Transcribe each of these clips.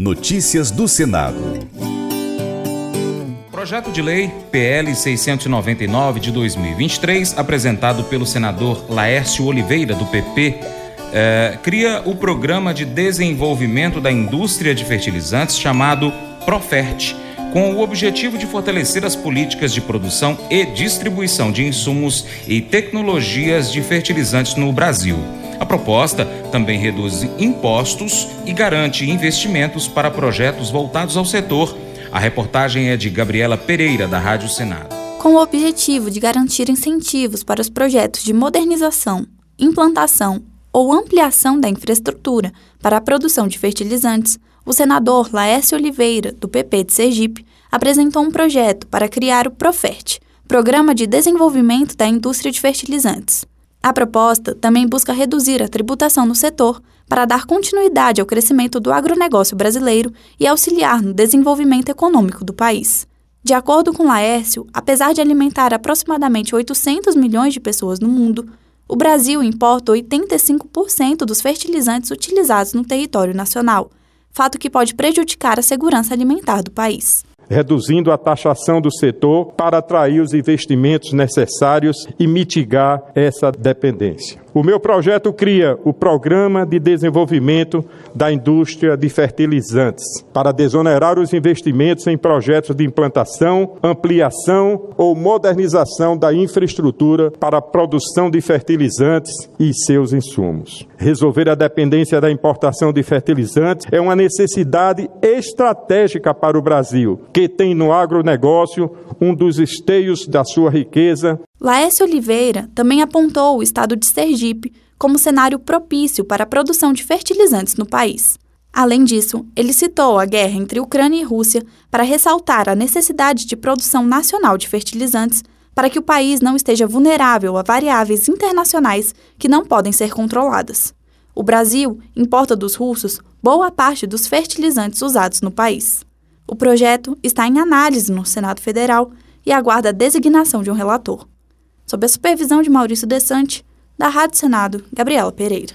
Notícias do Senado. Projeto de Lei PL 699 de 2023, apresentado pelo senador Laércio Oliveira, do PP, eh, cria o Programa de Desenvolvimento da Indústria de Fertilizantes chamado Profert, com o objetivo de fortalecer as políticas de produção e distribuição de insumos e tecnologias de fertilizantes no Brasil. A proposta também reduz impostos e garante investimentos para projetos voltados ao setor. A reportagem é de Gabriela Pereira, da Rádio Senado. Com o objetivo de garantir incentivos para os projetos de modernização, implantação ou ampliação da infraestrutura para a produção de fertilizantes, o senador Laércio Oliveira, do PP de Sergipe, apresentou um projeto para criar o Profert, Programa de Desenvolvimento da Indústria de Fertilizantes. A proposta também busca reduzir a tributação no setor para dar continuidade ao crescimento do agronegócio brasileiro e auxiliar no desenvolvimento econômico do país. De acordo com Laércio, apesar de alimentar aproximadamente 800 milhões de pessoas no mundo, o Brasil importa 85% dos fertilizantes utilizados no território nacional, fato que pode prejudicar a segurança alimentar do país reduzindo a taxação do setor para atrair os investimentos necessários e mitigar essa dependência. O meu projeto cria o Programa de Desenvolvimento da Indústria de Fertilizantes para desonerar os investimentos em projetos de implantação, ampliação ou modernização da infraestrutura para a produção de fertilizantes e seus insumos. Resolver a dependência da importação de fertilizantes é uma necessidade estratégica para o Brasil, que tem no agronegócio um dos esteios da sua riqueza Laércio Oliveira também apontou o estado de Sergipe como cenário propício para a produção de fertilizantes no país. Além disso, ele citou a guerra entre Ucrânia e Rússia para ressaltar a necessidade de produção nacional de fertilizantes para que o país não esteja vulnerável a variáveis internacionais que não podem ser controladas. O Brasil importa dos russos boa parte dos fertilizantes usados no país. O projeto está em análise no Senado Federal e aguarda a designação de um relator sob a supervisão de Maurício Desante, da Rádio Senado, Gabriela Pereira.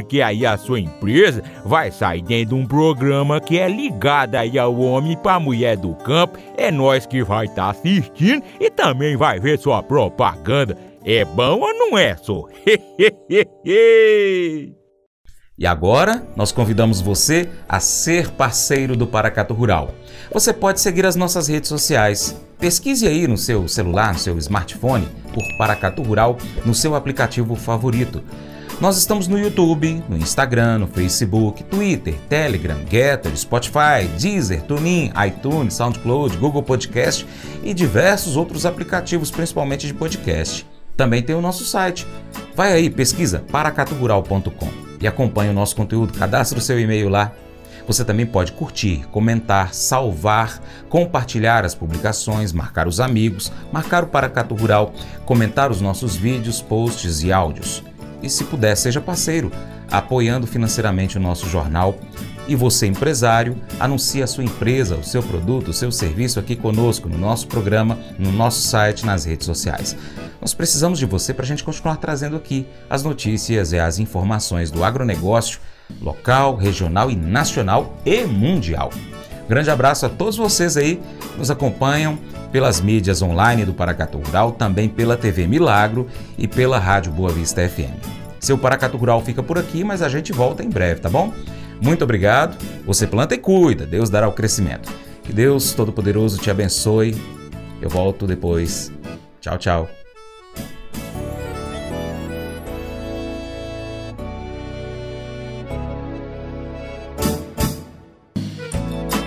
porque aí a sua empresa vai sair dentro de um programa que é ligado aí ao homem para mulher do campo. É nós que vai estar tá assistindo e também vai ver sua propaganda. É bom ou não é, só? E agora, nós convidamos você a ser parceiro do Paracato Rural. Você pode seguir as nossas redes sociais. Pesquise aí no seu celular, no seu smartphone, por Paracato Rural no seu aplicativo favorito. Nós estamos no YouTube, no Instagram, no Facebook, Twitter, Telegram, Getter, Spotify, Deezer, TuneIn, iTunes, SoundCloud, Google Podcast e diversos outros aplicativos, principalmente de podcast. Também tem o nosso site. Vai aí, pesquisa paracaturural.com e acompanhe o nosso conteúdo. Cadastre o seu e-mail lá. Você também pode curtir, comentar, salvar, compartilhar as publicações, marcar os amigos, marcar o Paracato Rural, comentar os nossos vídeos, posts e áudios. E se puder, seja parceiro, apoiando financeiramente o nosso jornal. E você, empresário, anuncie a sua empresa, o seu produto, o seu serviço aqui conosco, no nosso programa, no nosso site, nas redes sociais. Nós precisamos de você para a gente continuar trazendo aqui as notícias e as informações do agronegócio local, regional e nacional e mundial. Grande abraço a todos vocês aí que nos acompanham pelas mídias online do Paracatu Rural, também pela TV Milagro e pela Rádio Boa Vista FM. Seu Paracatu Rural fica por aqui, mas a gente volta em breve, tá bom? Muito obrigado. Você planta e cuida, Deus dará o crescimento. Que Deus Todo-Poderoso te abençoe. Eu volto depois. Tchau, tchau.